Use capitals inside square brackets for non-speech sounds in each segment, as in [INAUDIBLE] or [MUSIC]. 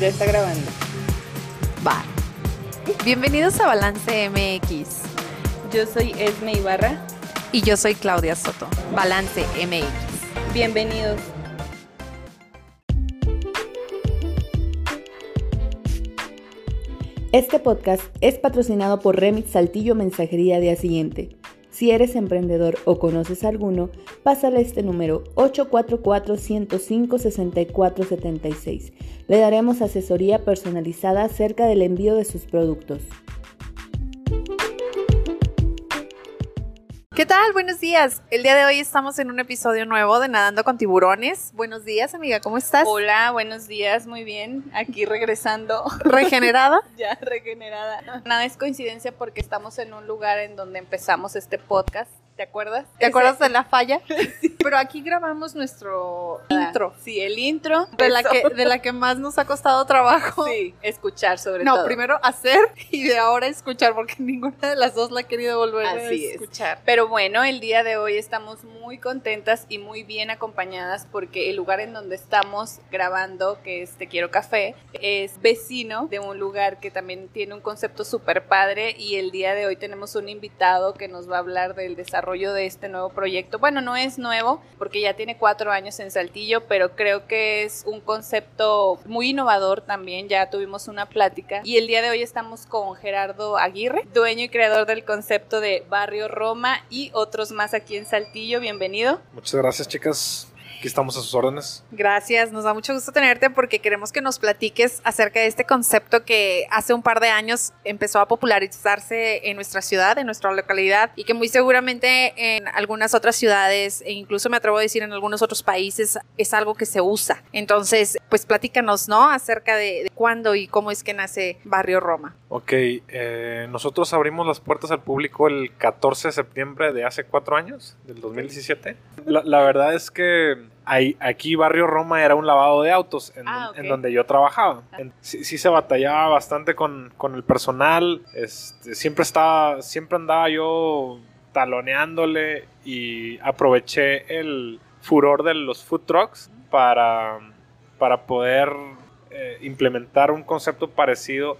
Ya está grabando. Va. Bienvenidos a Balance MX. Yo soy Esme Ibarra. Y yo soy Claudia Soto. Balance MX. Bienvenidos. Este podcast es patrocinado por Remit Saltillo Mensajería Día Siguiente. Si eres emprendedor o conoces alguno, pásale este número 844-105-6476. Le daremos asesoría personalizada acerca del envío de sus productos. ¿Qué tal? Buenos días. El día de hoy estamos en un episodio nuevo de Nadando con Tiburones. Buenos días, amiga, ¿cómo estás? Hola, buenos días, muy bien. Aquí regresando. [LAUGHS] ¿Regenerada? ya, regenerada. Nada es coincidencia porque estamos en un lugar en donde empezamos este podcast ¿Te acuerdas? ¿Te acuerdas de la falla? [LAUGHS] sí. Pero aquí grabamos nuestro intro. Sí, el intro. De la, que, de la que más nos ha costado trabajo. Sí, escuchar sobre todo. No, primero hacer y de ahora escuchar, porque [LAUGHS] ninguna de las dos la ha querido volver a escuchar. Pero bueno, el día de hoy estamos muy contentas y muy bien acompañadas porque el lugar en donde estamos grabando, que es Te Quiero Café, es vecino de un lugar que también tiene un concepto súper padre y el día de hoy tenemos un invitado que nos va a hablar del desarrollo de este nuevo proyecto. Bueno, no es nuevo porque ya tiene cuatro años en Saltillo, pero creo que es un concepto muy innovador también. Ya tuvimos una plática y el día de hoy estamos con Gerardo Aguirre, dueño y creador del concepto de Barrio Roma y otros más aquí en Saltillo. Bienvenido. Muchas gracias, chicas. Aquí estamos a sus órdenes. Gracias, nos da mucho gusto tenerte porque queremos que nos platiques acerca de este concepto que hace un par de años empezó a popularizarse en nuestra ciudad, en nuestra localidad y que muy seguramente en algunas otras ciudades e incluso me atrevo a decir en algunos otros países es algo que se usa. Entonces, pues platícanos, ¿no? Acerca de, cuándo y cómo es que nace Barrio Roma. Ok, eh, nosotros abrimos las puertas al público el 14 de septiembre de hace cuatro años, del 2017. La, la verdad es que aquí Barrio Roma era un lavado de autos en, ah, donde yo trabajaba. sí, se batallaba bastante con, el personal. Este, siempre estaba, siempre andaba yo taloneándole y aproveché el furor de los food trucks para, para poder eh, implementar un concepto parecido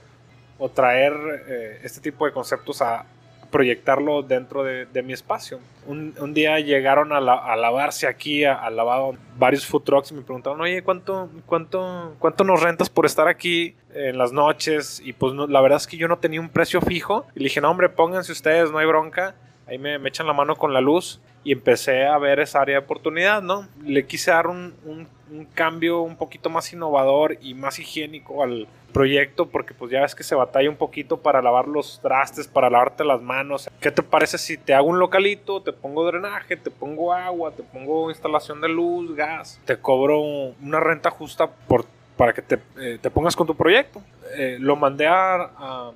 o traer eh, este tipo de conceptos a, proyectarlo dentro de, mi espacio. Un, día llegaron a, lavarse aquí, al lavado, varios food trucks y me preguntaron, oye, ¿cuánto, cuánto, ¿cuánto nos rentas por estar aquí en las noches? Y pues la verdad es que yo no tenía un precio fijo. Y le dije, no, hombre, pónganse ustedes, no hay bronca. Ahí me, echan la mano con la luz y empecé a ver esa área de oportunidad, ¿no? Le quise dar un, un, un cambio un poquito más innovador y más higiénico al, proyecto porque pues ya ves que se batalla un poquito para lavar los trastes, para lavarte las manos. ¿Qué te parece si te hago un localito, te pongo drenaje, te pongo agua, te pongo instalación de luz, gas, te cobro una renta justa por para que te, eh, te pongas con tu proyecto. Eh, lo mandé a,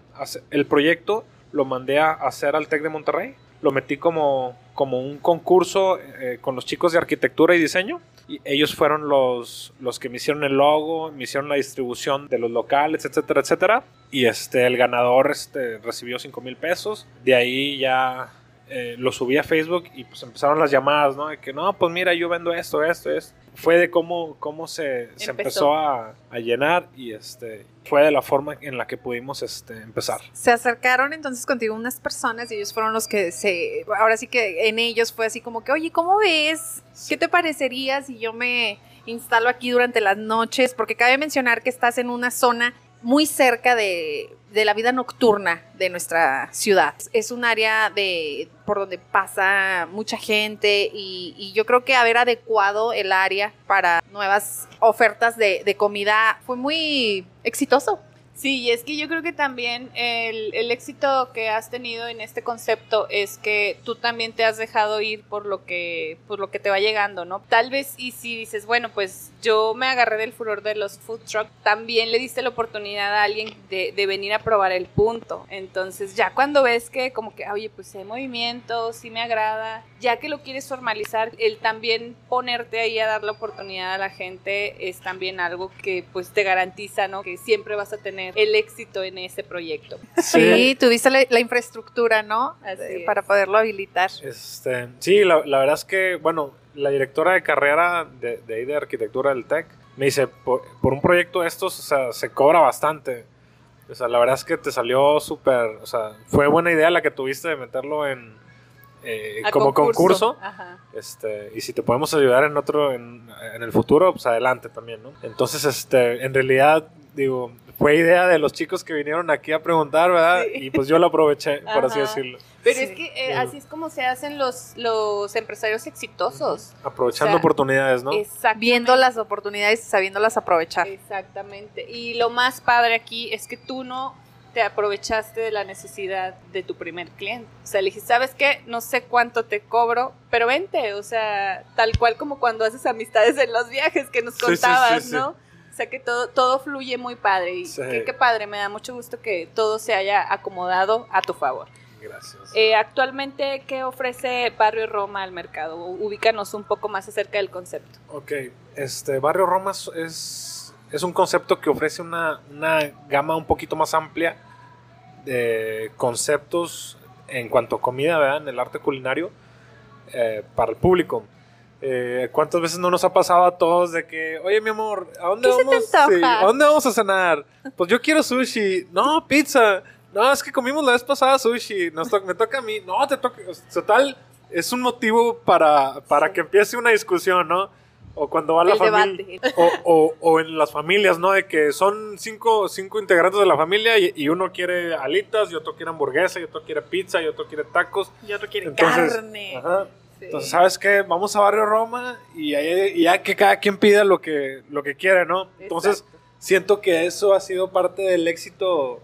el proyecto lo mandé a hacer al TEC de Monterrey. Lo metí como, como un concurso eh, con los chicos de arquitectura y diseño ellos fueron los, los que me hicieron el logo, me hicieron la distribución de los locales, etcétera, etcétera. Y este, el ganador este, recibió 5 mil pesos. De ahí ya eh, lo subí a Facebook y pues empezaron las llamadas, ¿no? De que no, pues mira, yo vendo esto, esto, esto. Fue de cómo, cómo se empezó, se empezó a, a, llenar y este, fue de la forma en la que pudimos este, empezar. Se acercaron entonces contigo unas personas y ellos fueron los que se, ahora sí que en ellos fue así como que, oye, ¿cómo ves? ¿Qué te parecería si yo me instalo aquí durante las noches? Porque cabe mencionar que estás en una zona muy cerca de, la vida nocturna de nuestra ciudad. Es un área de, por donde pasa mucha gente y, yo creo que haber adecuado el área para nuevas ofertas de, de comida fue muy exitoso. Sí, y es que yo creo que también el, el, éxito que has tenido en este concepto es que tú también te has dejado ir por lo que, por lo que te va llegando, ¿no? Tal vez, y si dices, bueno, pues yo me agarré del furor de los food trucks, también le diste la oportunidad a alguien de, de venir a probar el punto. Entonces, ya cuando ves que como que, oye, pues hay movimiento, sí me agrada, ya que lo quieres formalizar, el también ponerte ahí a dar la oportunidad a la gente es también algo que pues te garantiza, ¿no? Que siempre vas a tener el éxito en ese proyecto. Sí, tuviste la, infraestructura, ¿no? Para poderlo habilitar. Este, sí, la, verdad es que, bueno, la directora de carrera de, de, de arquitectura del TEC me dice, por, por un proyecto de estos, o sea, se cobra bastante. O sea, la verdad es que te salió súper, o sea, fue buena idea la que tuviste de meterlo en, eh, como concurso. Ajá. Este, y si te podemos ayudar en otro, en, en el futuro, pues adelante también, ¿no? Entonces, este, en realidad, digo, fue idea de los chicos que vinieron aquí a preguntar, ¿verdad? Sí. Y pues yo lo aproveché, por así decirlo. Pero Sí. es que eh, Sí. así es como se hacen los, los empresarios exitosos. Aprovechando O sea, oportunidades, ¿no? Exactamente. Viendo las oportunidades y sabiéndolas aprovechar. Exactamente. Y lo más padre aquí es que tú no te aprovechaste de la necesidad de tu primer cliente. O sea, le dijiste, ¿sabes qué? No sé cuánto te cobro, pero vente. O sea, tal cual como cuando haces amistades en los viajes que nos contabas, sí, sí. ¿no? Sea, que todo, todo fluye muy padre. Y Sí. qué, qué padre, me da mucho gusto que todo se haya acomodado a tu favor. Gracias. Eh, actualmente, ¿qué ofrece Barrio Roma al mercado? Ubícanos un poco más acerca del concepto. Ok, este Barrio Roma es- es, es un concepto que ofrece una, una gama un poquito más amplia de conceptos en cuanto a comida, ¿verdad? En el arte culinario eh, para el público. Eh, ¿Cuántas veces no nos ha pasado a todos de que, oye, mi amor, ¿a dónde ¿Qué se te vamos? antoja? ¿A dónde vamos a cenar? Pues yo quiero sushi. No, pizza. No, es que comimos la vez pasada sushi. Nos to- me toca a mí. No, te toca. Total, es un motivo para, para Sí. que empiece una discusión, ¿no? O cuando va la El familia. debate. O, o- o en las familias, ¿no? De que son cinco, cinco integrantes de la familia y, y uno quiere alitas, y otro quiere hamburguesa, y otro quiere pizza, y otro quiere tacos. Y otro quiere Entonces, carne. Ajá. Sí. Entonces, ¿sabes qué? Vamos a Barrio Roma y, ahí- y ya que cada quien pida lo que, lo que quiere, ¿no? Entonces, siento que eso ha sido parte del éxito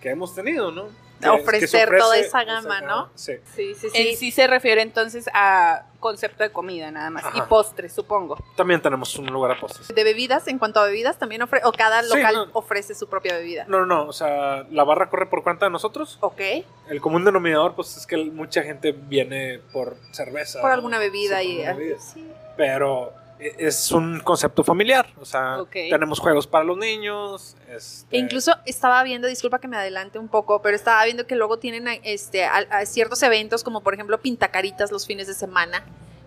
que hemos tenido, ¿no? Ofrecer ofrece toda esa gama, ¿no? Sí. Sí, sí, En sí se refiere entonces a concepto de comida nada más. Ajá. Y postres, supongo. También tenemos un lugar a postres. De bebidas, en cuanto a bebidas, también ofrece, o cada Sí, local no. ofrece su propia bebida. No, no, no, o sea, la barra corre por cuenta de nosotros. Ok, El común denominador, pues es que mucha gente viene por cerveza. por alguna bebida Sí, y sí. Pero es un concepto familiar. O sea, tenemos juegos para los niños. este, E incluso estaba viendo, disculpa que me adelante un poco, pero estaba viendo que luego tienen este, a- a ciertos eventos como por ejemplo pintacaritas los fines de semana,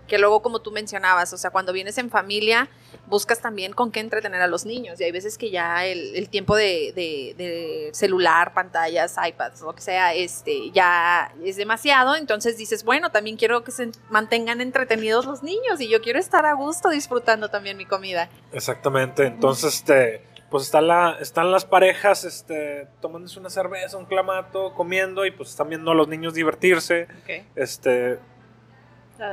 que luego como tú mencionabas, o sea, cuando vienes en familia buscas también con qué entretener a los niños y hay veces que ya el, el tiempo de, de- de celular, pantallas, iPads, lo que sea, este, ya es demasiado, entonces dices, bueno, también quiero que se mantengan entretenidos los niños y yo quiero estar a gusto disfrutando también mi comida. Exactamente. Entonces, este, pues está la, están las parejas este, tomándose una cerveza, un clamato, comiendo y pues están viendo a los niños divertirse. Este,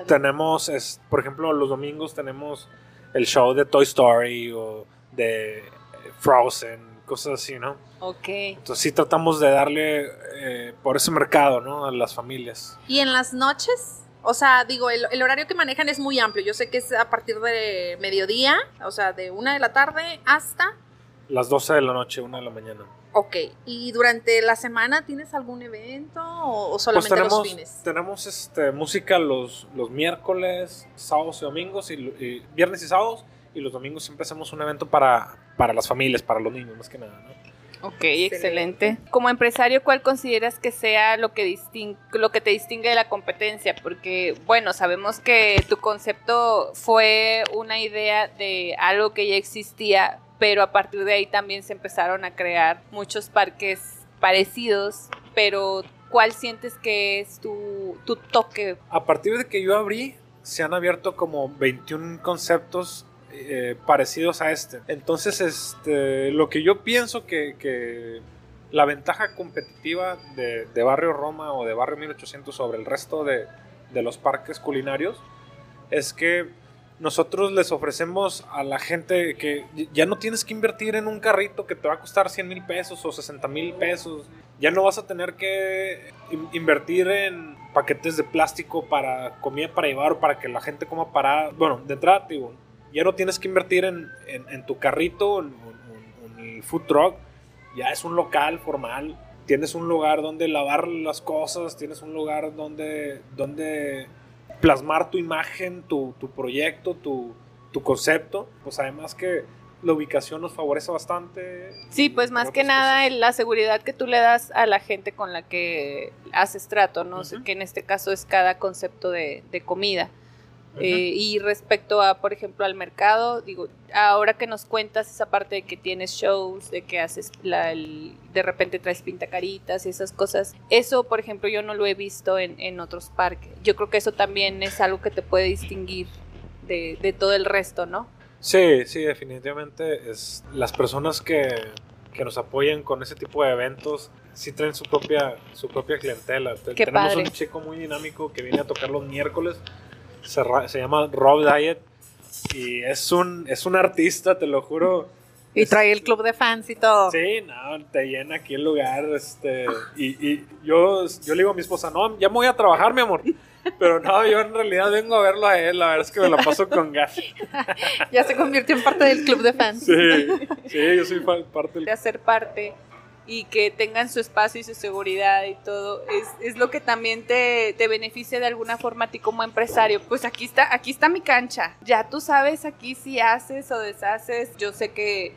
tenemos, es, por ejemplo, los domingos tenemos el show de Toy Story o de eh, Frozen, cosas así, ¿no? Ok. Entonces sí tratamos de darle eh, por ese mercado, ¿no? A las familias. ¿Y en las noches? O sea, digo, el, el horario que manejan es muy amplio. Yo sé que es a partir de mediodía, o sea, de una de la tarde hasta... Las 12 de la noche, 1 de la mañana. Ok. ¿Y durante la semana tienes algún evento o, o solamente pues tenemos, los fines? tenemos este, música los, los miércoles, sábados y domingos, y, y viernes y sábados, y los domingos siempre hacemos un evento para, para las familias, para los niños, más que nada. ¿no? Ok, excelente. Como empresario, ¿cuál consideras que sea lo que, distin- lo que te distingue de la competencia? Porque, bueno, sabemos que tu concepto fue una idea de algo que ya existía, pero a partir de ahí también se empezaron a crear muchos parques parecidos, pero ¿cuál sientes que es tu, tu toque? A partir de que yo abrí, se han abierto como 21 conceptos eh, parecidos a este. Entonces, este, lo que yo pienso que, que la ventaja competitiva de, de Barrio Roma o de Barrio 1800 sobre el resto de, de los parques culinarios es que nosotros les ofrecemos a la gente que ya no tienes que invertir en un carrito que te va a costar 100 mil pesos o 60 mil pesos. Ya no vas a tener que in- invertir en paquetes de plástico para comida para llevar o para que la gente coma para... Bueno, de entrada, ya no tienes que invertir en, en- tu carrito, en el food truck. Ya es un local formal. Tienes un lugar donde lavar las cosas, tienes un lugar donde, donde plasmar tu imagen, tu, tu proyecto, tu, tu concepto. Pues además que la ubicación nos favorece bastante. Sí, pues más que nada la seguridad que tú le das a la gente con la que haces trato, ¿no? Ujú. que en este caso es cada concepto de, de comida. Eh, y respecto a, por ejemplo, al mercado, digo, ahora que nos cuentas esa parte de que tienes shows, de que haces la, el- de repente traes pintacaritas y esas cosas, eso, por ejemplo, yo no lo he visto en, en otros parques. Yo creo que eso también es algo que te puede distinguir de, de todo el resto, ¿no? Sí, sí, definitivamente es las personas que, que nos apoyan con ese tipo de eventos sí traen su propia su propia clientela. Qué Tenemos padre. un chico muy dinámico que viene a tocar los miércoles, se, se llama Rob Diet y es un es un artista, te lo juro. Y Es- trae el club de fans y todo. Sí, no, te llena aquí el lugar, este, y, y yo, yo le digo a mi esposa, no, ya me voy a trabajar, mi amor, pero no, yo en realidad vengo a verlo a él, la verdad es que me la paso con gas. [LAUGHS] Ya se convirtió en parte del club de fans. Sí, sí, yo soy parte del de hacer parte y que tengan su espacio y su seguridad y todo, es, es lo que también te, te beneficia de alguna forma a ti como empresario. Pues aquí está, aquí está mi cancha. Ya tú sabes aquí si haces o deshaces. Yo sé que,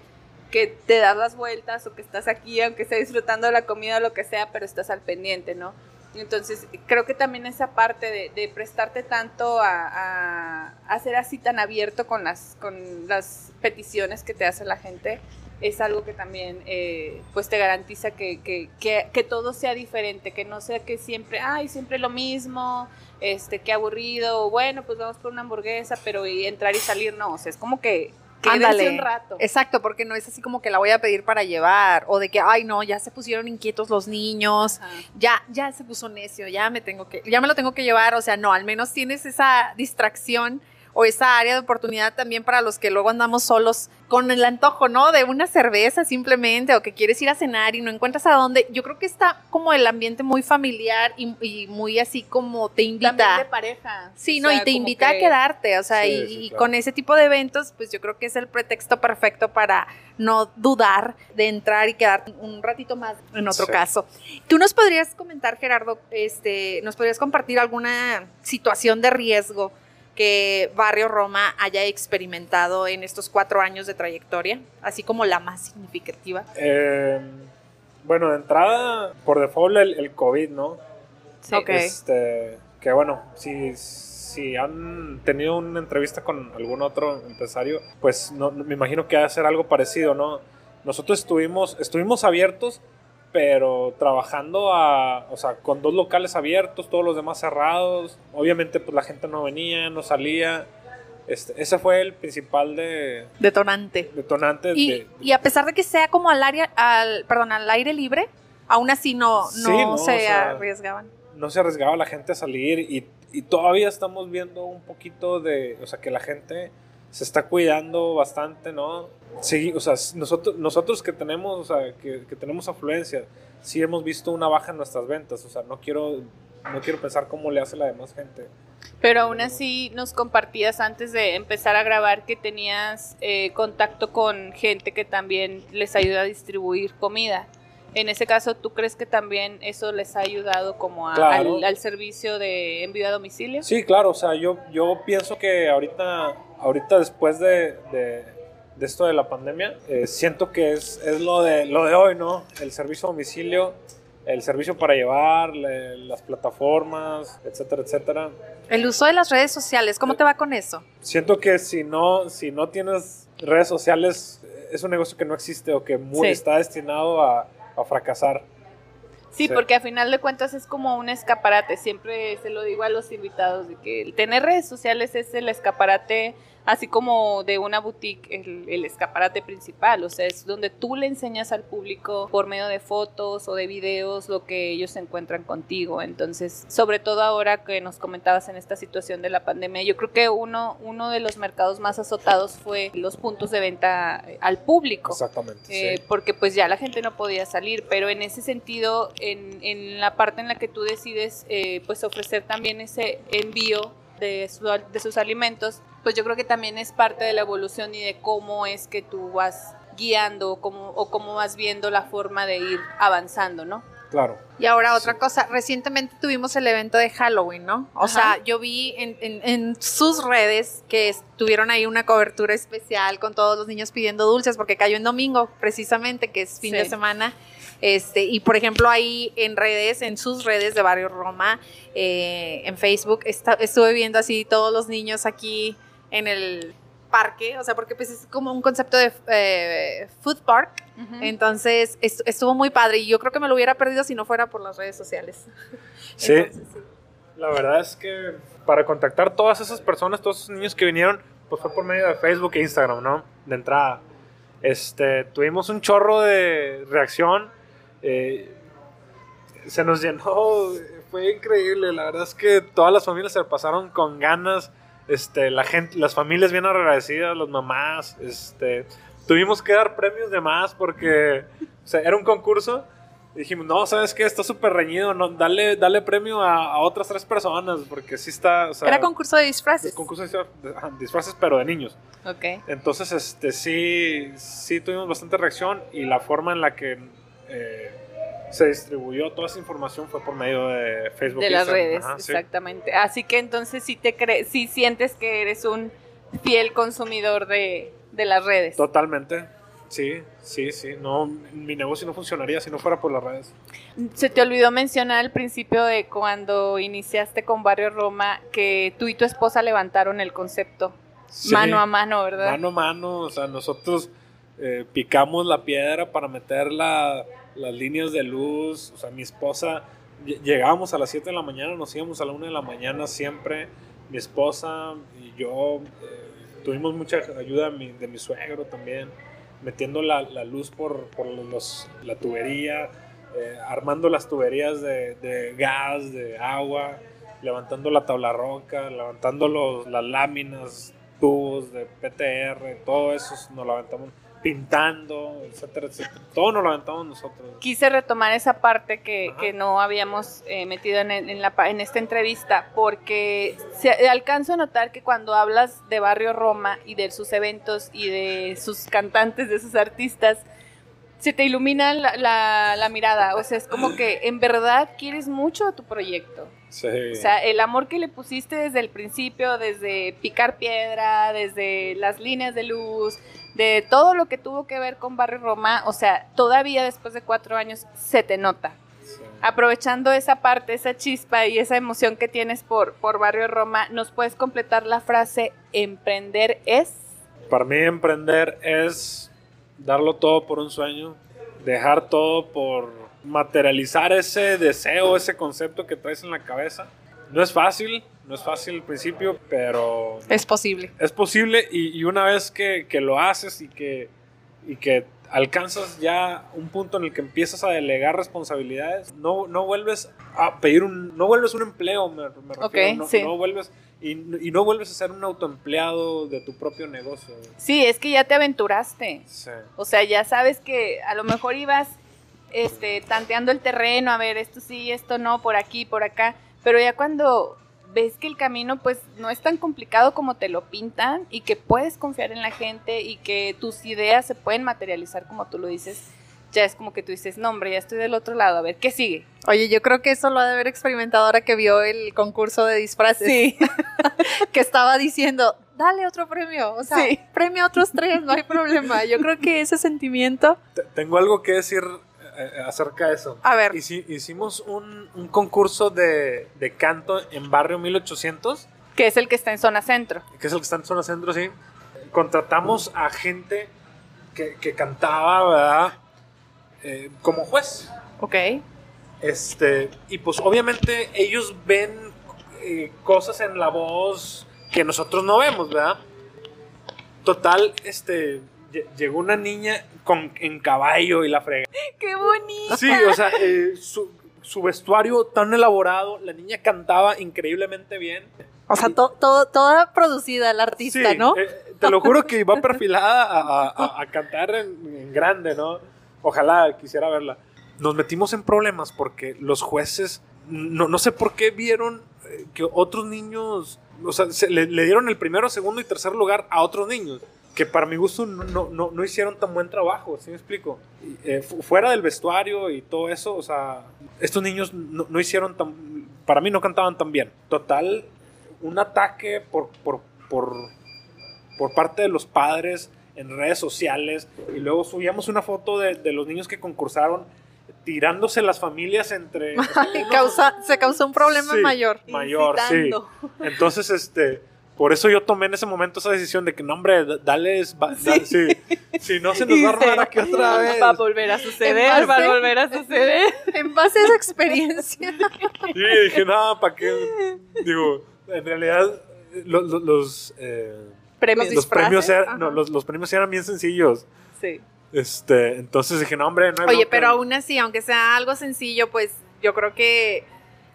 que te das las vueltas o que estás aquí, aunque estés disfrutando la comida o lo que sea, pero estás al pendiente, ¿no? Entonces, creo que también esa parte de, de prestarte tanto a, a, a ser así tan abierto con las, con las peticiones que te hace la gente, es algo que también eh, pues te garantiza que, que, que, que todo sea diferente, que no sea que siempre, ay, siempre lo mismo, este, qué aburrido, bueno, pues vamos por una hamburguesa, pero y entrar y salir, no, o sea, es como que Ándale. un rato. Exacto, porque no es así como que la voy a pedir para llevar o de que, ay, no, ya se pusieron inquietos los niños, Ajá. ya, ya se puso necio, ya me tengo que, ya me lo tengo que llevar, o sea, no, al menos tienes esa distracción o esa área de oportunidad también para los que luego andamos solos con el antojo, ¿no? De una cerveza simplemente o que quieres ir a cenar y no encuentras a dónde. Yo creo que está como el ambiente muy familiar y, y muy así como te invita. También de pareja. Sí, O no, sea, y te invita que- a quedarte, o sea, Sí, y, sí, y claro. con ese tipo de eventos, pues yo creo que es el pretexto perfecto para no dudar de entrar y quedar un ratito más en otro Sí. caso. Tú nos podrías comentar, Gerardo, este, nos podrías compartir alguna situación de riesgo que Barrio Roma haya experimentado en estos cuatro años de trayectoria, así como la más significativa. Eh, bueno, de entrada, por default, el, el COVID, ¿no? Sí. Ok. Este, que bueno, si, si han tenido una entrevista con algún otro empresario, pues no, me imagino que ha de ser algo parecido, ¿no? Nosotros estuvimos, estuvimos abiertos, pero trabajando a, o sea, con dos locales abiertos, todos los demás cerrados. Obviamente, pues la gente no venía, no salía. Este, ese fue el principal de, Detonante. detonante Y, de, y a pesar de que sea como al área, al, perdón, al aire libre, aún así no, no, Sí, no, se o sea, arriesgaban. no se arriesgaba la gente a salir y, y todavía estamos viendo un poquito de, o sea, que la gente se está cuidando bastante, ¿no? Sí, o sea, nosotros, nosotros que tenemos, o sea, que, que tenemos afluencia, sí hemos visto una baja en nuestras ventas, o sea, no quiero, no quiero pensar cómo le hace la demás gente. Pero aún así nos compartías antes de empezar a grabar que tenías eh, contacto con gente que también les ayuda a distribuir comida. En ese caso, ¿tú crees que también eso les ha ayudado como a- Claro. al, al servicio de envío a domicilio? Sí, claro, o sea, yo, yo pienso que ahorita, ahorita después de, de, de esto de la pandemia, eh, siento que es, es lo, de, lo de hoy, ¿no? El servicio a domicilio, el servicio para llevar, le- las plataformas, etcétera, etcétera. El uso de las redes sociales, ¿cómo te va con eso? Siento que si no, si no tienes redes sociales, es un negocio que no existe o que muy, Sí. está destinado a, a fracasar. Sí, Sí. porque a final de cuentas es como un escaparate. Siempre se lo digo a los invitados de que el tener redes sociales es el escaparate, así como de una boutique, el, el escaparate principal. O sea, es donde tú le enseñas al público por medio de fotos o de videos lo que ellos encuentran contigo. Entonces, sobre todo ahora que nos comentabas en esta situación de la pandemia, yo creo que uno, uno de los mercados más azotados fue los puntos de venta eh, al público. Exactamente. Eh, sí. porque pues ya la gente no podía salir, pero en ese sentido, en, en la parte en la que tú decides eh, pues ofrecer también ese envío de, su- de sus alimentos, pues yo creo que también es parte de la evolución y de cómo es que tú vas guiando o cómo, o cómo vas viendo la forma de ir avanzando, ¿no? Claro. Y ahora otra cosa, recientemente tuvimos el evento de Halloween, ¿no? O Ajá. sea, yo vi en, en- en sus redes que tuvieron ahí una cobertura especial con todos los niños pidiendo dulces porque cayó en domingo, precisamente, que es fin Sí. de semana. Este, y por ejemplo, ahí en redes, en sus redes de Barrio Roma, eh, en Facebook, esta- estuve viendo así todos los niños aquí en el parque, o sea, porque pues es como un concepto de eh, food park, entonces est- estuvo muy padre y yo creo que me lo hubiera perdido si no fuera por las redes sociales. [LAUGHS] Sí. Entonces, sí. La verdad es que para contactar todas esas personas, todos esos niños que vinieron, pues fue por medio de Facebook e Instagram, ¿no? De entrada. Este, tuvimos un chorro de reacción. Eh, se nos llenó, fue increíble. La verdad es que todas las familias se pasaron con ganas. Este, la gente, las familias bien agradecidas, las mamás. Este, tuvimos que dar premios de más porque o sea, era un concurso. Y dijimos, no, ¿sabes qué? Está súper reñido. No, dale, dale premio a, a otras tres personas porque sí está. o sea, Era concurso de disfraces. es concurso de disfraces, pero de niños. Ok. Entonces, este, sí, sí tuvimos bastante reacción y la forma en la que eh, se distribuyó toda esa información fue por medio de Facebook. de las redes, Ajá, sí. exactamente. Así que entonces sí te crees, sí sientes que eres un fiel consumidor de, de las redes. Totalmente. Sí, sí, sí. No, mi negocio no funcionaría si no fuera por las redes. Se te olvidó mencionar al principio de cuando iniciaste con Barrio Roma que tú y tu esposa levantaron el concepto Sí. mano a mano, ¿verdad? Mano a mano, o sea, nosotros eh, picamos la piedra para meter la- las líneas de luz, o sea, mi esposa, ll- llegábamos a las 7 de la mañana, nos íbamos a la 1 de la mañana siempre, mi esposa y yo, eh, tuvimos mucha ayuda de mi, de mi suegro también, metiendo la, la luz por, por los, la tubería, eh, armando las tuberías de, de gas, de agua, levantando la tabla roca, levantando los, las láminas, tubos de PTR, todo eso nos lo aventamos pintando, etcétera, etcétera. Todo nos lo aventamos nosotros. Quise retomar esa parte que, que no habíamos eh, metido en, en la, en esta entrevista, porque se, alcanzo a notar que cuando hablas de Barrio Roma y de sus eventos y de sus cantantes, de sus artistas, se te ilumina la, la- la mirada. O sea, es como que en verdad quieres mucho a tu proyecto. Sí. O sea, el amor que le pusiste desde el principio, desde picar piedra, desde las líneas de luz, de todo lo que tuvo que ver con Barrio Roma, o sea, todavía después de cuatro años se te nota. Sí. Aprovechando esa parte, esa chispa y esa emoción que tienes por, por Barrio Roma, ¿nos puedes completar la frase emprender es? Para mí emprender es darlo todo por un sueño, dejar todo por materializar ese deseo, ese concepto que traes en la cabeza. No es fácil, no es fácil al principio, pero Es posible. es posible y, y una vez que, que lo haces y que, y que alcanzas ya un punto en el que empiezas a delegar responsabilidades, no, no vuelves a pedir un, no vuelves un empleo, me, me refiero, Ok, no, sí. no vuelves y, y no vuelves a ser un autoempleado de tu propio negocio. Sí, es que ya te aventuraste. Sí. O sea, ya sabes que a lo mejor ibas este, tanteando el terreno, a ver, esto sí, esto no, por aquí, por acá, pero ya cuando ves que el camino pues no es tan complicado como te lo pintan y que puedes confiar en la gente y que tus ideas se pueden materializar como tú lo dices, ya es como que tú dices, no hombre, ya estoy del otro lado, a ver, ¿qué sigue? Oye, yo creo que eso lo ha de haber experimentado ahora que vio el concurso de disfraces. Sí, [LAUGHS] Que estaba diciendo, dale otro premio. O sea, Sí. premio a otros tres, no hay problema. Yo creo que ese sentimiento. Te- Tengo algo que decir eh, acerca de eso. A ver, Hici- hicimos un, un concurso de, de canto en Barrio 1800, que es el que está en zona centro. que es el que está en zona centro, sí. Contratamos a gente que, que cantaba, ¿verdad? Eh, como juez. ok. Este, y pues obviamente ellos ven eh, cosas en la voz que nosotros no vemos, ¿verdad? Total, este, lle- llegó una niña con, en caballo y la frega. ¡Qué bonito! Sí, o sea, eh, su, su vestuario tan elaborado, la niña cantaba increíblemente bien. O sea, to- to- toda producida la artista, Sí, ¿no? eh, te lo juro que iba perfilada a, a- a- cantar en, en grande, ¿no? Ojalá quisiera verla. Nos metimos en problemas porque los jueces, no, no sé por qué vieron eh, que otros niños, o sea, se- le, le dieron el primero, segundo y tercer lugar a otros niños. Que para mi gusto no, no, no, no hicieron tan buen trabajo, ¿sí me explico? Eh, fu- fuera del vestuario y todo eso, o sea, estos niños no, no hicieron tan, para mí no cantaban tan bien. Total, un ataque por, por, por, por parte de los padres en redes sociales y luego subíamos una foto de, de los niños que concursaron tirándose las familias entre... [LAUGHS] Causa, se causó un problema Sí. mayor. mayor, sí. Entonces, este, por eso yo tomé en ese momento esa decisión de que, no, hombre, d- dales, va- da- sí. Si no se nos va a armar aquí otra vez. Va a volver a suceder, En va a base- volver a suceder. [LAUGHS] En base a esa experiencia. Sí, dije, no, ¿para qué? Digo, en realidad, lo- lo- los, eh, Premios. Los los disfraces, premios eran, no, los, los premios eran bien sencillos. Sí. Este, entonces dije, no, hombre, no hay Oye, pero aún así, aunque sea algo sencillo, pues yo creo que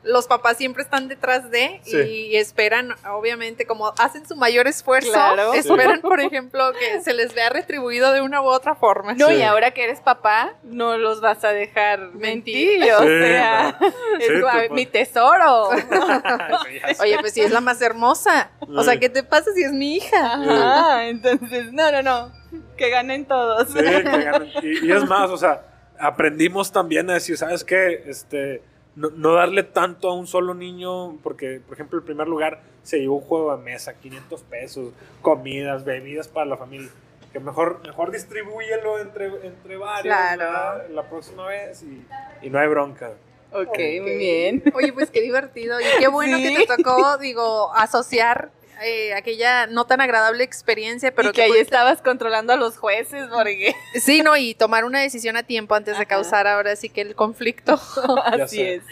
los papás siempre están detrás de Sí. y esperan, obviamente, como hacen su mayor esfuerzo, Claro. esperan, por ejemplo, que se les vea retribuido de una u otra forma. No, Sí. y ahora que eres papá, no los vas a dejar Mentir. mentir. O Sí, sea, no. [LAUGHS] es Sí, como, tú, "Ay, pues. mi tesoro. [LAUGHS] Oye, pues si es la más hermosa. O sea. ¿qué te pasa si es mi hija? Ajá, entonces, no, no, no. Que ganen todos. Sí, que ganan. y, y es más, o sea, aprendimos también a decir, ¿sabes qué? Este, no, no darle tanto a un solo niño, porque, por ejemplo, el primer lugar se llevó un juego de mesa, 500 pesos, comidas, bebidas para la familia. Que mejor, mejor distribúyelo entre, entre varios la próxima vez y, y no hay bronca. Ok, muy bien. Oye, pues qué divertido y qué bueno Sí. que te tocó, digo, asociar eh, aquella no tan agradable experiencia, pero y que ahí pudiste- estabas controlando a los jueces, porque [LAUGHS] Sí, no, y tomar una decisión a tiempo antes de causar ahora sí que el conflicto. [LAUGHS] Así sé. es.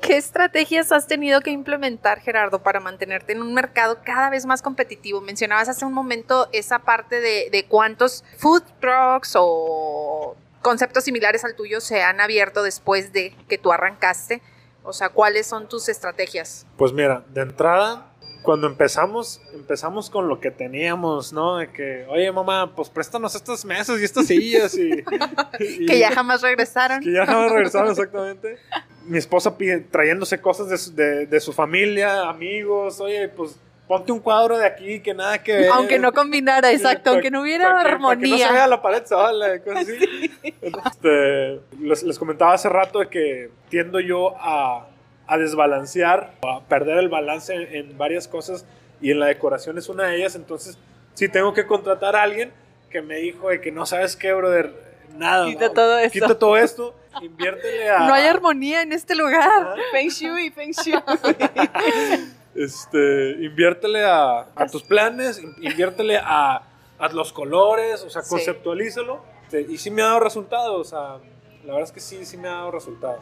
¿Qué estrategias has tenido que implementar, Gerardo, para mantenerte en un mercado cada vez más competitivo? Mencionabas hace un momento esa parte de, de cuántos food trucks o conceptos similares al tuyo se han abierto después de que tú arrancaste. O sea, ¿cuáles son tus estrategias? Pues mira, de entrada, cuando empezamos, empezamos con lo que teníamos, ¿no? De que, oye mamá, pues préstanos estas mesas y estas sillas y... [LAUGHS] y- Que ya jamás regresaron. Que ya jamás regresaron exactamente. Mi esposa pide- trayéndose cosas de su, de, de su familia, amigos, oye, pues ponte un cuadro de aquí que nada que ver. Aunque no combinara, Sí, exacto, aunque no hubiera [LAUGHS] pa' que- pa' que no se vea armonía. la pared sola, cosas así. [LAUGHS] Este, les, les comentaba hace rato de que tiendo yo a, a desbalancear, a perder el balance en, en varias cosas y en la decoración es una de ellas. Entonces, sí tengo que contratar a alguien que me dijo de que no sabes qué, brother, nada. Quita ¿no? todo esto. Quita todo esto, inviértele a. No hay armonía en este lugar. Feng Shui, Feng Shui. [LAUGHS] este, inviértele a, a tus planes, in- inviértele a, a los colores, o sea, Sí. conceptualízalo. Este, Y sí me ha dado resultado, o sea, la verdad es que sí, sí me ha dado resultado.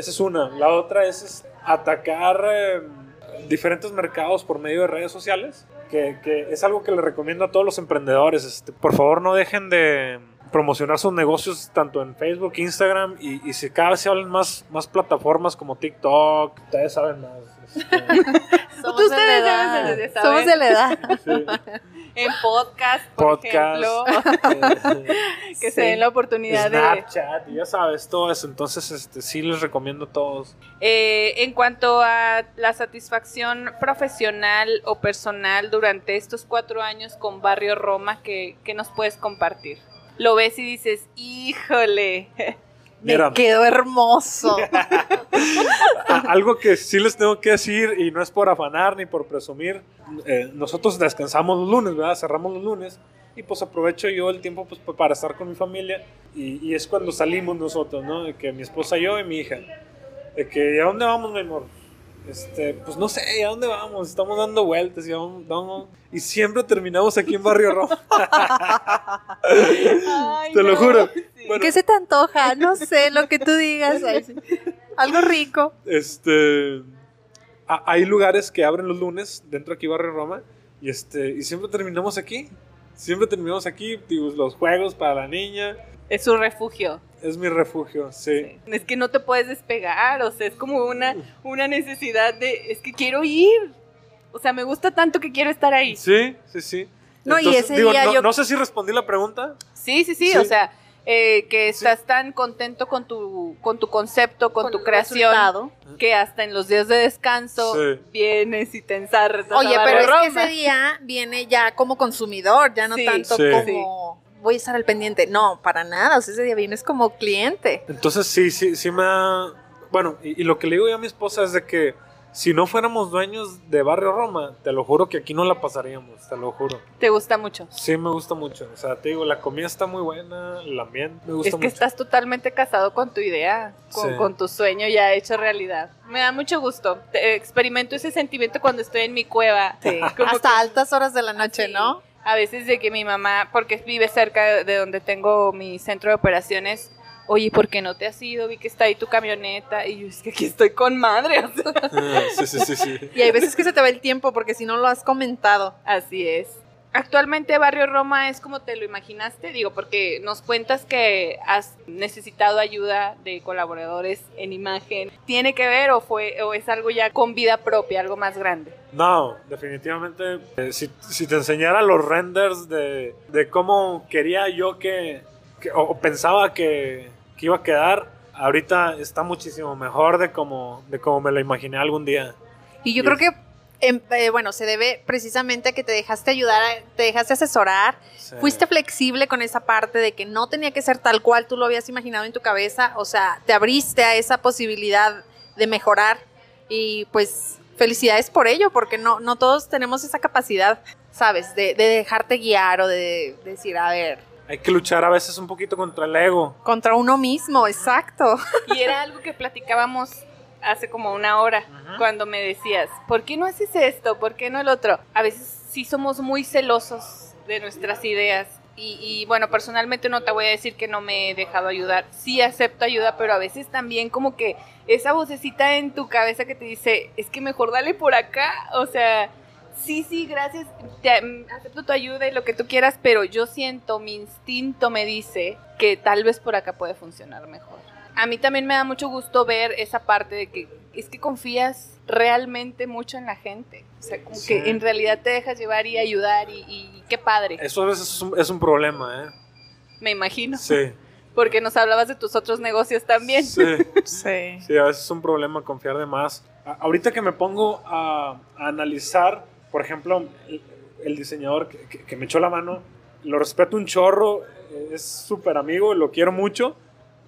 Esa es una. La otra es, atacar eh, diferentes mercados por medio de redes sociales, que, que es algo que le recomiendo a todos los emprendedores. Este, por favor, no dejen de promocionar sus negocios tanto en Facebook, Instagram y, y si cada vez se hablan más, más plataformas como TikTok, ustedes saben más. este, [LAUGHS] Somos Ustedes de la edad. de saber. Somos de la edad. sí. En podcast, por Podcast, ejemplo. [LAUGHS] Que se den la oportunidad de... Snapchat, y ya sabes, todo eso. Entonces, este, sí les recomiendo a todos. Eh, en cuanto a la satisfacción profesional o personal durante estos cuatro años con Barrio Roma, ¿qué, qué nos puedes compartir? Lo ves y dices, híjole, [LAUGHS] Mira, Me quedó hermoso. [LAUGHS] algo que sí les tengo que decir, y no es por afanar ni por presumir, eh, nosotros descansamos los lunes, ¿verdad? Cerramos los lunes. Y pues aprovecho yo el tiempo pues, pa- para estar con mi familia. Y, y es cuando salimos nosotros, ¿no? De que mi esposa, yo y mi hija. De que, ¿a dónde vamos, mi amor? Este, pues no sé, ¿a dónde vamos? Estamos dando vueltas y vamos, vamos- y siempre terminamos aquí en Barrio Rojo. [LAUGHS] Ay, Te lo juro. Sí. Bueno, ¿Qué se te antoja? No sé, lo que tú digas. [LAUGHS] Algo rico. Este. ha- Hay lugares que abren los lunes dentro aquí Barrio Roma. Y este. Y siempre terminamos aquí. Siempre terminamos aquí. digo, los juegos para la niña. Es un refugio. Es mi refugio, sí. Es que no te puedes despegar, o sea, es como una, una necesidad de, es que quiero ir. O sea, me gusta tanto que quiero estar ahí. Sí, sí, sí. No, y ese digo, día no, yo- no sé si respondí la pregunta. Sí, sí, sí, Sí. o sea, eh, que estás tan contento con tu, con tu concepto, con, tu creación, resultado. que hasta en los días de descanso Sí. vienes y te ensartas. Oye, pero es que ese día viene ya como consumidor, ya no Sí. tanto Sí. como voy a estar al pendiente. No, para nada. O sea, ese día vienes como cliente. Entonces sí, sí, sí me da... Bueno, y, y lo que le digo yo a mi esposa es de que si no fuéramos dueños de Barrio Roma, te lo juro que aquí no la pasaríamos, te lo juro. Te gusta mucho. Sí me gusta mucho. O sea, te digo, la comida está muy buena, el ambiente me gusta Es que mucho. estás totalmente casado con tu idea, con, Sí. con tu sueño ya hecho realidad. Me da mucho gusto. Te- experimento ese sentimiento cuando estoy en mi cueva. [LAUGHS] Como Hasta que- altas horas de la noche, Sí. ¿no? A veces de que mi mamá, porque vive cerca de donde tengo mi centro de operaciones, oye, ¿por qué no te has ido? Vi que está ahí tu camioneta. Y yo, es que aquí estoy con madre. [LAUGHS] Ah, sí, sí, sí, sí. Y hay veces que se te va el tiempo porque si no lo has comentado. Así es. Actualmente Barrio Roma es como te lo imaginaste, digo, porque nos cuentas que has necesitado ayuda de colaboradores en imagen. ¿Tiene que ver o fue o es algo ya con vida propia, algo más grande? No, definitivamente. eh, si, si te enseñara los renders de, de cómo quería yo que, que- o, o pensaba que, que iba a quedar, ahorita está muchísimo mejor de como, de como me lo imaginé algún día. Y yo Y creo es- que, em, eh, bueno, se debe precisamente a que te dejaste ayudar, te dejaste asesorar, Sí. fuiste flexible con esa parte de que no tenía que ser tal cual tú lo habías imaginado en tu cabeza, o sea, te abriste a esa posibilidad de mejorar y pues felicidades por ello, porque no, no todos tenemos esa capacidad, ¿sabes? De, de dejarte guiar o de, decir, a ver, Hay que luchar a veces un poquito contra el ego. contra uno mismo, exacto. Y era algo que platicábamos hace como una hora, cuando me decías, ¿por qué no haces esto? ¿Por qué no el otro? A veces sí somos muy celosos de nuestras ideas. Y, y, bueno, personalmente no te voy a decir que no me he dejado ayudar. Sí acepto ayuda, pero a veces también como que esa vocecita en tu cabeza que te dice, es que mejor dale por acá. O sea, sí, sí, gracias, te- mm, acepto tu ayuda y lo que tú quieras, pero yo siento, mi instinto me dice que tal vez por acá puede funcionar mejor. A mí también me da mucho gusto ver esa parte de que es que confías realmente mucho en la gente. O sea, como Sí. que en realidad te dejas llevar y ayudar y, y qué padre, Eso a veces es un, es un problema, ¿eh? me imagino. Sí. [LAUGHS] Porque nos hablabas de tus otros negocios también. Sí. [LAUGHS] Sí. Sí, a veces es un problema confiar de más. A- ahorita que me pongo a, a analizar, por ejemplo, el, el diseñador que, que- que me echó la mano, lo respeto un chorro, es súper amigo, lo quiero mucho,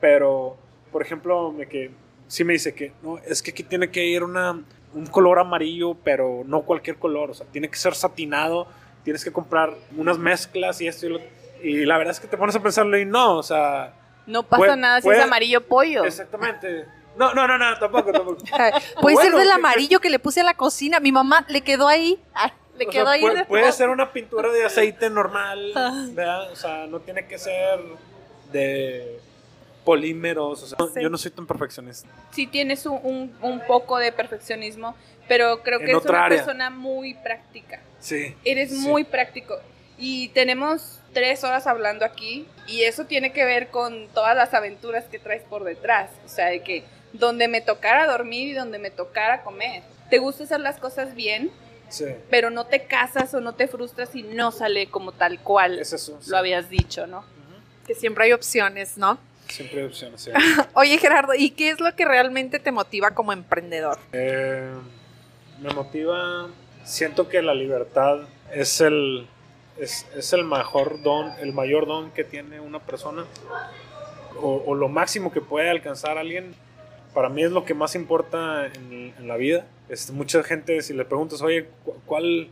pero, por ejemplo, me que sí me dice que no, es que aquí tiene que ir una, un color amarillo, pero no cualquier color, o sea, tiene que ser satinado, tienes que comprar unas mezclas y esto y lo... Y la verdad es que te pones a pensarlo y no, o sea, No pasa Puede- nada si puede- es amarillo pollo. exactamente. No, no, no, no, tampoco, tampoco. [LAUGHS] Puede ser del amarillo que le puse a la cocina. Mi mamá le quedó ahí. Ah, le quedó sea, ahí. puede, de- puede ser una pintura de aceite normal. [LAUGHS] ¿verdad? O sea, no tiene que ser de polímeros. O sea, Sí. yo no soy tan perfeccionista. sí tienes un, un- un poco de perfeccionismo, pero creo En que eres otra una área. persona muy práctica. Sí. Eres Sí. muy práctico. Y tenemos tres horas hablando aquí y eso tiene que ver con todas las aventuras que traes por detrás. O sea, de que donde me tocara dormir y donde me tocara comer. Te gusta hacer las cosas bien, Sí. pero no te casas o no te frustras si no sale como tal cual Es eso. sí. lo habías dicho, ¿no? Que siempre hay opciones, ¿no? Siempre hay opciones. sí. [LAUGHS] Oye, Gerardo, ¿y qué es lo que realmente te motiva como emprendedor? Eh, me motiva. Siento que la libertad es el, es, es el mejor don, el mayor don que tiene una persona. O, o lo máximo que puede alcanzar alguien. Para mí es lo que más importa en, en la vida. Este, mucha gente, si le preguntas, oye, cu- ¿cuál,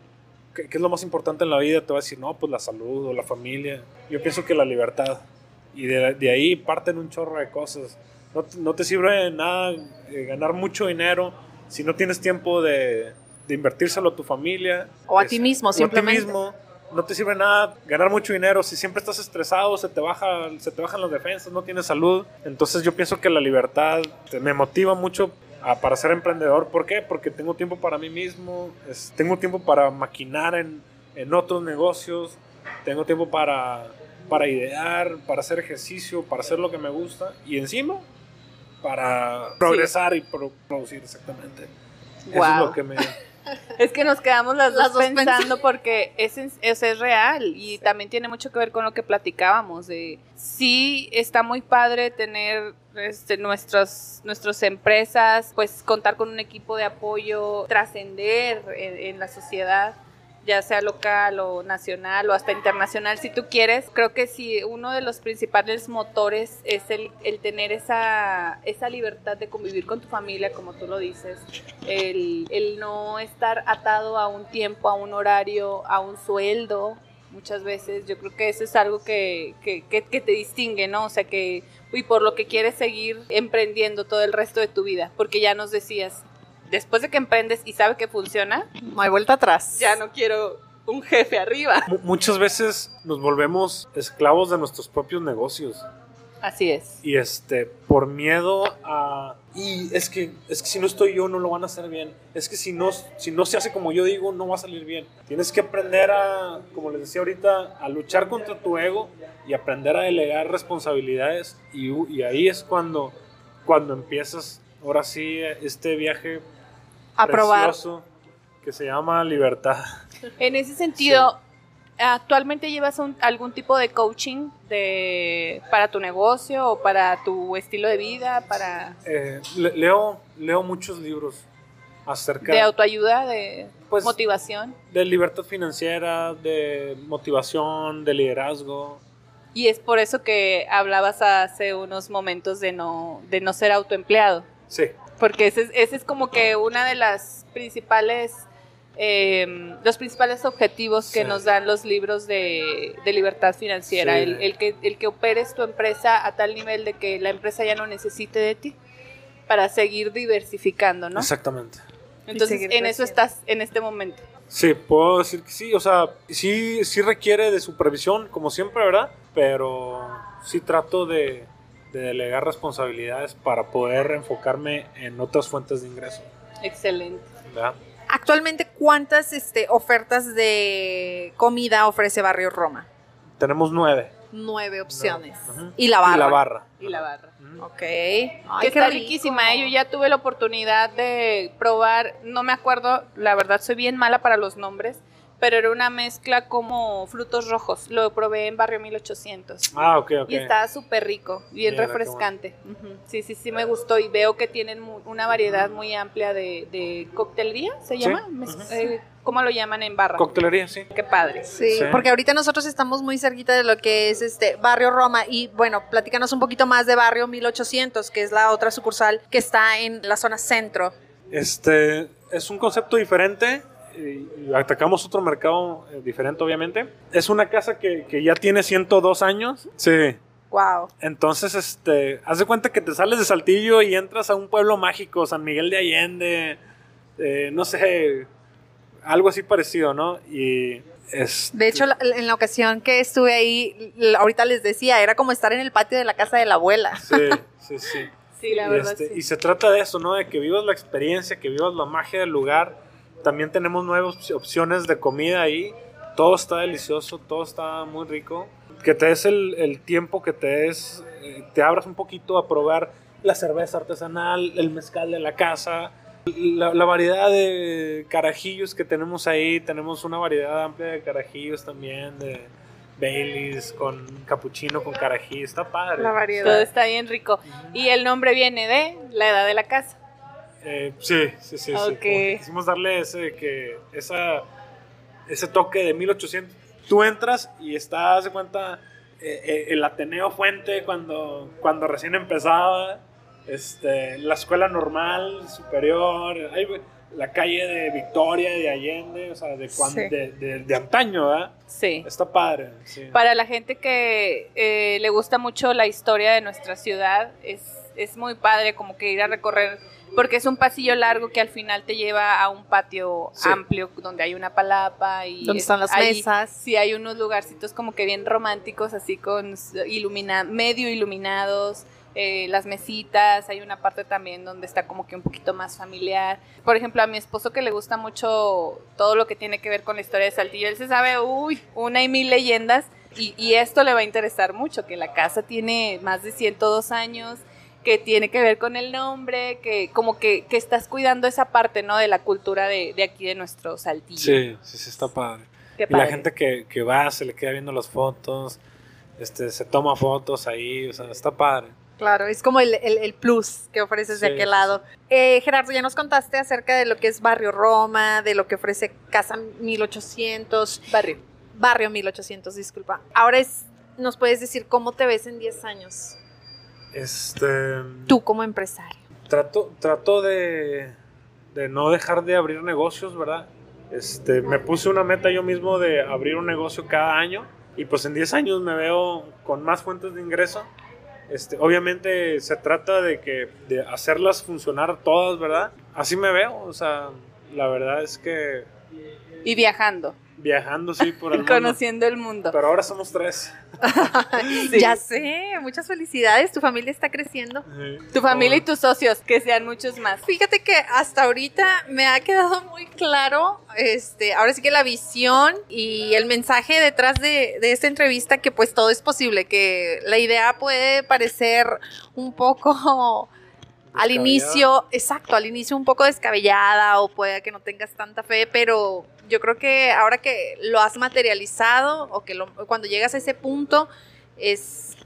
qué, qué es lo más importante en la vida? Te va a decir, no, pues la salud o la familia. Yo pienso que la libertad. Y de, de ahí parten un chorro de cosas. No, no te sirve de nada eh, ganar mucho dinero si no tienes tiempo de, de invertírselo a tu familia. O a Es- ti mismo, o a ti simplemente. mismo. No te sirve nada ganar mucho dinero si siempre estás estresado, se te, baja, se te bajan las defensas, no tienes salud. Entonces yo pienso que la libertad me motiva mucho a- para ser emprendedor. ¿Por qué? Porque tengo tiempo para mí mismo, es- tengo tiempo para maquinar en, en otros negocios, tengo tiempo para, para idear, para hacer ejercicio, para hacer lo que me gusta y encima para progresar y pro- producir exactamente. Eso es lo que me, [LAUGHS] Es que nos quedamos las, Las dos pensando porque es, es, es real y también tiene mucho que ver con lo que platicábamos de sí está muy padre tener este, nuestras nuestras empresas, pues contar con un equipo de apoyo, trascender en, en la sociedad ya sea local o nacional o hasta internacional si tú quieres. Creo que sí, uno de los principales motores es el, el tener esa, esa libertad de convivir con tu familia, como tú lo dices, el, el no estar atado a un tiempo, a un horario, a un sueldo. Muchas veces yo creo que eso es algo que, que, que- que te distingue, ¿no? O sea, que, y por lo que quieres seguir emprendiendo todo el resto de tu vida, porque ya nos decías, después de que emprendes y sabe que funciona, No hay vuelta atrás. ya no quiero un jefe arriba. Mu- Muchas veces nos volvemos esclavos de nuestros propios negocios. Así es. Y este, por miedo a. Y es que, es que si no estoy yo, no lo van a hacer bien. Es que si no, si no se hace como yo digo, no va a salir bien. Tienes que aprender a, como les decía ahorita, a luchar contra tu ego y aprender a delegar responsabilidades. Y, y ahí es cuando, cuando empiezas, ahora sí, este viaje A probar. precioso que se llama libertad. En ese sentido, ¿actualmente llevas un- algún tipo de coaching de, para tu negocio o para tu estilo de vida, para Eh, le- leo, leo muchos libros acerca de autoayuda, de Pues- motivación? de libertad financiera, de motivación, de liderazgo. Y es por eso que hablabas hace unos momentos de no, de no ser autoempleado. Sí, Porque ese es, ese es como que una de las principales, eh, los principales objetivos que Sí. nos dan los libros de, de libertad financiera. Sí. El, el que, el que operes tu empresa a tal nivel de que la empresa ya no necesite de ti para seguir diversificando, ¿no? exactamente. Entonces, en eso estás en este momento. Sí, puedo decir que sí, o sea, sí, sí requiere de supervisión, como siempre, ¿verdad? Pero sí trato de, de delegar responsabilidades para poder enfocarme en otras fuentes de ingreso, Excelente. ¿verdad? Actualmente, ¿cuántas este, ofertas de comida ofrece Barrio Roma? Tenemos nueve. Nueve opciones. Y la barra. Y la barra. Y la barra. Ujú. Ok. que Ay, está rico. riquísima. ¿eh? Yo ya tuve la oportunidad de probar, no me acuerdo, la verdad soy bien mala para los nombres, pero era una mezcla como frutos rojos. Lo probé en Barrio 1800. Ah, ok, ok. Y estaba súper rico, bien Mira, refrescante. Sí, sí, sí me gustó y veo que tienen una variedad muy amplia de, de coctelería, ¿se Sí. llama? Eh, ¿Cómo lo llaman en barra? Coctelería, sí. Qué padre. Sí, Sí. porque ahorita nosotros estamos muy cerquita de lo que es este Barrio Roma y bueno, platícanos un poquito más de Barrio 1800, que es la otra sucursal que está en la zona centro. Este es un concepto diferente. Y atacamos otro mercado eh, diferente, obviamente. Es una casa que, que ya tiene 102 años. Sí. Wow. Entonces, este, haz de cuenta que te sales de Saltillo y entras a un pueblo mágico, San Miguel de Allende, eh, no sé, algo así parecido, ¿no? Y es... De hecho, la- en la ocasión que estuve ahí, ahorita les decía, era como estar en el patio de la casa de la abuela. Sí, [LAUGHS] sí, sí. Sí, la Y, verdad. este, sí. y se trata de eso, ¿no? De que vivas la experiencia, que vivas la magia del lugar. También tenemos nuevas op- opciones de comida ahí. Todo está delicioso, todo está muy rico. Que te des el, el tiempo, que te des, eh, te abras un poquito a probar la cerveza artesanal, el mezcal de la casa, la, la variedad de carajillos que tenemos ahí. Tenemos una variedad amplia de carajillos también, de Baileys con capuchino con carajillo. Está padre. La Todo variedad. está bien rico. Y el nombre viene de la edad de la casa. Eh, sí, sí, sí. sí. Como Ok. que quisimos darle ese, que, esa, ese toque de 1800. Tú entras y está, haz de cuenta, eh, eh, el Ateneo Fuente cuando, cuando recién empezaba, este, la escuela normal, superior, ahí, la calle de Victoria, de Allende, o sea, de, cuan- Sí. de, de- de antaño, ¿verdad? Sí. Está padre. Sí. Para la gente que eh, le gusta mucho la historia de nuestra ciudad, es, es muy padre como que ir a recorrer, porque es un pasillo largo que al final te lleva a un patio Sí. amplio donde hay una palapa y Donde están las hay- mesas. Sí, hay unos lugarcitos como que bien románticos, así con ilumina, medio iluminados. eh, las mesitas, hay una parte también donde está como que un poquito más familiar. Por ejemplo, a mi esposo que le gusta mucho todo lo que tiene que ver con la historia de Saltillo, él se sabe, uy, una y mil leyendas y, y esto le va a interesar mucho, que la casa tiene más de 102 años, que tiene que ver con el nombre, que como que, que estás cuidando esa parte, ¿no? De la cultura de, de aquí de nuestro saltillo. Sí, sí, sí, está padre. Qué Y la gente que, que va se le queda viendo las fotos, este, se toma fotos ahí, o sea, está padre. Claro, es como el, el- el plus que ofreces de aquel sí, lado. Eh, Gerardo, ya nos contaste acerca de lo que es Barrio Roma, de lo que ofrece Casa 1800, Barrio. Barrio 1800, disculpa. Ahora es, nos puedes decir cómo te ves en 10 años, Este, tú como empresario. trato, trato de, de no dejar de abrir negocios, ¿verdad? Este, me puse una meta yo mismo de abrir un negocio cada año y pues en 10 años me veo con más fuentes de ingreso. Este, obviamente se trata de que de hacerlas funcionar todas, ¿verdad? Así me veo, o sea, la verdad es que Y viajando, viajando sí por [LAUGHS] el mundo. conociendo el mundo. Pero ahora somos tres. [LAUGHS] Sí. Ya sé, muchas felicidades, tu familia está creciendo. Tu familia y tus socios, que sean muchos más. Fíjate que hasta ahorita me ha quedado muy claro, este, ahora sí que la visión y el mensaje detrás de, de esta entrevista que pues todo es posible, que la idea puede parecer un poco al inicio, exacto, al inicio un poco descabellada o puede que no tengas tanta fe, pero yo creo que ahora que lo has materializado o que lo- cuando llegas a ese punto es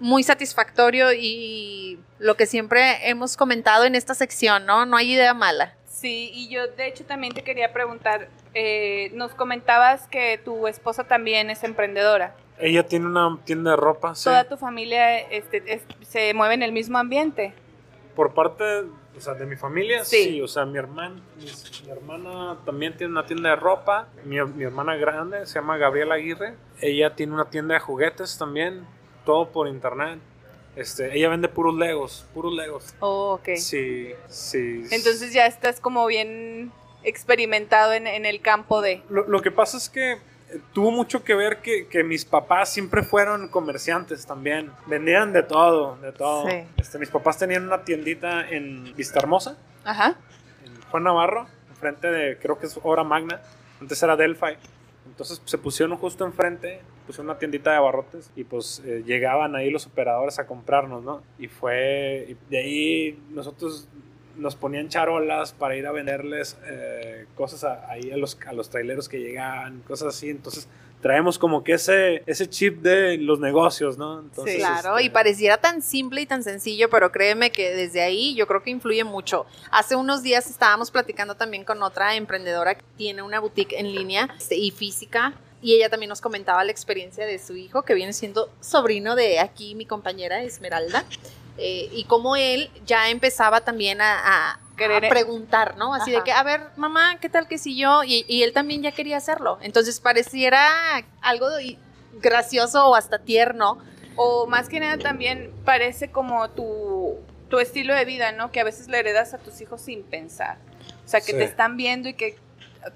muy satisfactorio y lo que siempre hemos comentado en esta sección, ¿no? No hay idea mala. Sí, y yo de hecho también te quería preguntar, eh, nos comentabas que tu esposa también es emprendedora. Ella tiene una tienda de ropa, sí. ¿Toda tu familia este, es- se mueve en el mismo ambiente? Por parte o sea, de mi familia, Sí. sí. O sea, mi hermana, mi, mi hermana también tiene una tienda de ropa. Mi, mi hermana grande se llama Gabriela Aguirre. Ella tiene una tienda de juguetes también. Todo por internet. Este, ella vende puros legos, puros legos. Oh, ok. Sí, sí. Entonces ya estás como bien experimentado en, en el campo de... Lo, lo que pasa es que tuvo mucho que ver que, que mis papás siempre fueron comerciantes también. Vendían de todo, de todo. Sí. Este, mis papás tenían una tiendita en Vista Hermosa, Ajá. en Juan Navarro, enfrente de, creo que es Obra Magna. Antes era Delphi. Entonces se pusieron justo enfrente, pusieron una tiendita de abarrotes y pues eh, llegaban ahí los operadores a comprarnos, ¿no? Y fue, y de ahí nosotros nos ponían charolas para ir a venderles eh, cosas a- ahí a los, a los traileros que llegaban, cosas así. Entonces traemos como que ese, ese chip de los negocios, ¿no? Entonces, Sí. Claro, este, y pareciera tan simple y tan sencillo, pero créeme que desde ahí yo creo que influye mucho. Hace unos días estábamos platicando también con otra emprendedora que tiene una boutique en línea este, y física. Y ella también nos comentaba la experiencia de su hijo, que viene siendo sobrino de aquí mi compañera Esmeralda, eh, y cómo él ya empezaba también a, a- a preguntar, ¿no? Así de que, a ver, mamá, ¿qué tal que si yo? Y, y él también ya quería hacerlo. Entonces pareciera algo gracioso o hasta tierno, O más que nada también parece como tu, tu estilo de vida, ¿no? Que a veces le heredas a tus hijos sin pensar. O sea, que Sí. te están viendo y que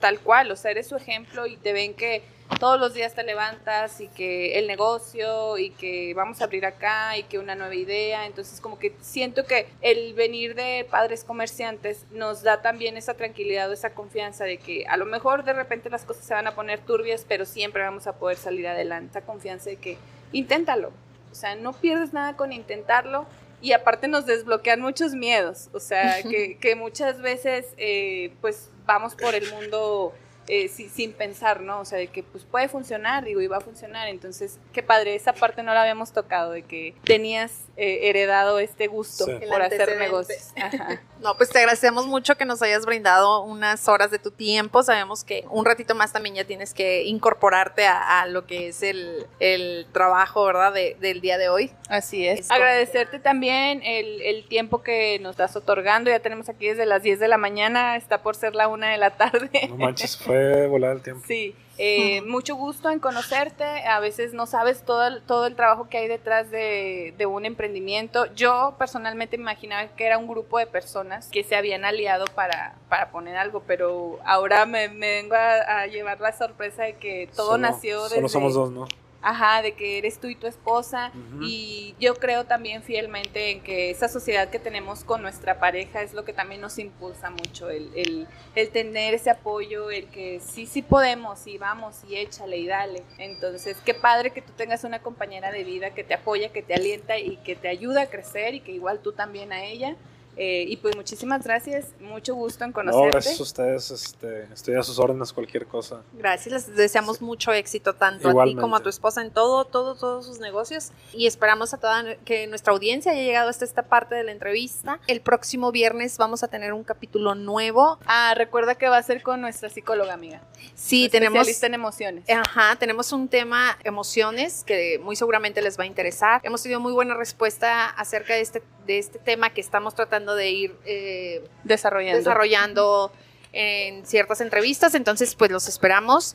tal cual, o sea, eres su ejemplo y te ven que todos los días te levantas y que el negocio y que vamos a abrir acá y que una nueva idea. Entonces, como que siento que el venir de padres comerciantes nos da también esa tranquilidad o esa confianza de que a lo mejor de repente las cosas se van a poner turbias, pero siempre vamos a poder salir adelante. Esa confianza de que inténtalo. O sea, no pierdes nada con intentarlo. Y aparte nos desbloquean muchos miedos. O sea, que, que muchas veces eh, pues vamos por el mundo eh, si- sin pensar, ¿no? O sea, de que pues puede funcionar, digo, y va a funcionar. Entonces, qué padre, esa parte no la habíamos tocado, de que tenías eh, heredado este gusto Sí. por hacer negocios. Ajá. No, pues te agradecemos mucho que nos hayas brindado unas horas de tu tiempo. Sabemos que un ratito más también ya tienes que incorporarte a, a lo que es el, el trabajo, ¿verdad? De- del día de hoy. Así es. Es Agradecerte también el, el tiempo que nos estás otorgando. Ya tenemos aquí desde las 10 de la mañana, está por ser la una de la [LAUGHS] tarde. No manches, fue volar el tiempo. Sí, eh, mucho gusto en conocerte. A veces no sabes todo el, todo el trabajo que hay detrás de, de un emprendimiento. Yo personalmente me imaginaba que era un grupo de personas que se habían aliado para, para poner algo, pero ahora me, me vengo a, a llevar la sorpresa de que todo Solo- nació desde... Solo somos dos, ¿no? Ajá, de que eres tú y tu esposa. Y yo creo también fielmente en que esa sociedad que tenemos con nuestra pareja es lo que también nos impulsa mucho, el, el, el tener ese apoyo, el que sí, sí podemos, y vamos, y échale y dale. Entonces, qué padre que tú tengas una compañera de vida que te apoya, que te alienta y que te ayuda a crecer y que igual tú también a ella. Eh, y pues muchísimas gracias, mucho gusto en No, conocerte. gracias a ustedes. Este, estoy a sus órdenes, cualquier cosa. Gracias, les deseamos mucho éxito tanto a ti como a tu esposa en todo, todo, todos sus negocios y esperamos a toda que nuestra audiencia haya llegado hasta esta parte de la entrevista. El próximo viernes vamos a tener un capítulo nuevo. Ah, recuerda que va a ser con nuestra psicóloga amiga. Sí, tenemos Especialista en emociones. Ajá, tenemos un tema emociones que muy seguramente les va a interesar. Hemos tenido muy buena respuesta acerca de este, de este tema que estamos tratando de ir eh, Desarrollando. desarrollando en ciertas entrevistas, entonces pues los esperamos.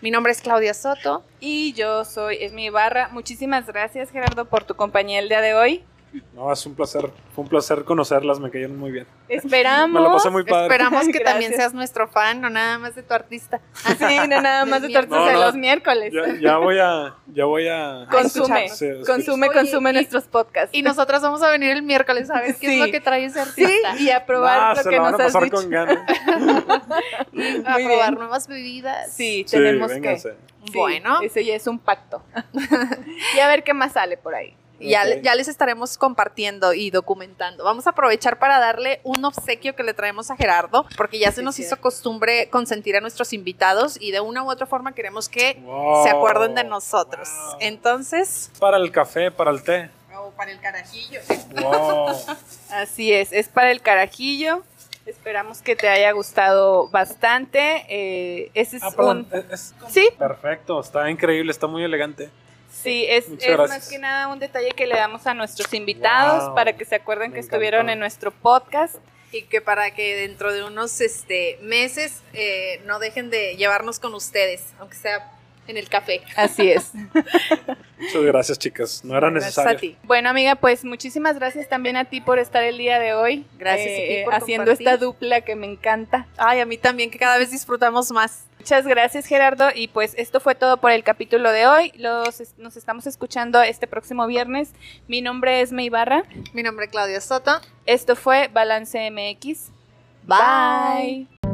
Mi nombre es Claudia Soto. Y yo soy Esmi Ibarra. Muchísimas gracias, Gerardo, por tu compañía el día de hoy. No, es un placer. Fue un placer conocerlas, me cayeron muy bien. Esperamos. Me lo pasé muy padre. Esperamos que Gracias. también seas nuestro fan, no nada más de tu artista. Sí, no nada [LAUGHS] más de tortas de miércoles. los miércoles. Ya, ya voy a. Ya voy a. Consume, Sí, consume, Oye, consume y- nuestros podcasts. Y nosotras vamos a venir el miércoles, ¿sabes qué Sí. es lo que trae ese sí, artista? y a probar Ah, lo se que nos a has dicho. con ganas. [LAUGHS] a Muy probar bien. nuevas bebidas. Sí, tenemos que. Sí, Bueno. Ese ya es un pacto. [LAUGHS] y a ver qué más sale por ahí. Ya, ya les estaremos compartiendo y documentando. Vamos a aprovechar para darle un obsequio que le traemos a Gerardo, porque ya se nos hizo costumbre consentir a nuestros invitados y de una u otra forma queremos que Wow. se acuerden de nosotros. Wow. Entonces, Para el café, para el té. o para el carajillo. Wow. [LAUGHS] Así es, es para el carajillo. Esperamos que te haya gustado bastante. Eh, ese es Ah, perdón. un. es- es- Sí, perfecto, está increíble, está muy elegante. Sí, es, más que nada un detalle que le damos a nuestros invitados Wow, para que se acuerden que estuvieron en nuestro podcast. Y que para que dentro de unos este, meses eh, no dejen de llevarnos con ustedes, aunque sea en el café. Así es. Muchas gracias, chicas. No era Gracias necesario. a ti. Bueno, amiga, pues muchísimas gracias también a ti por estar el día de hoy. Gracias a ti eh, por haciendo compartir. esta dupla que me encanta. Ay, a mí también, que cada vez disfrutamos más. Muchas gracias, Gerardo. Y pues esto fue todo por el capítulo de hoy. Los, nos estamos escuchando este próximo viernes. Mi nombre es May Barra. Mi nombre es Claudia Soto. Esto fue Balance MX. Bye.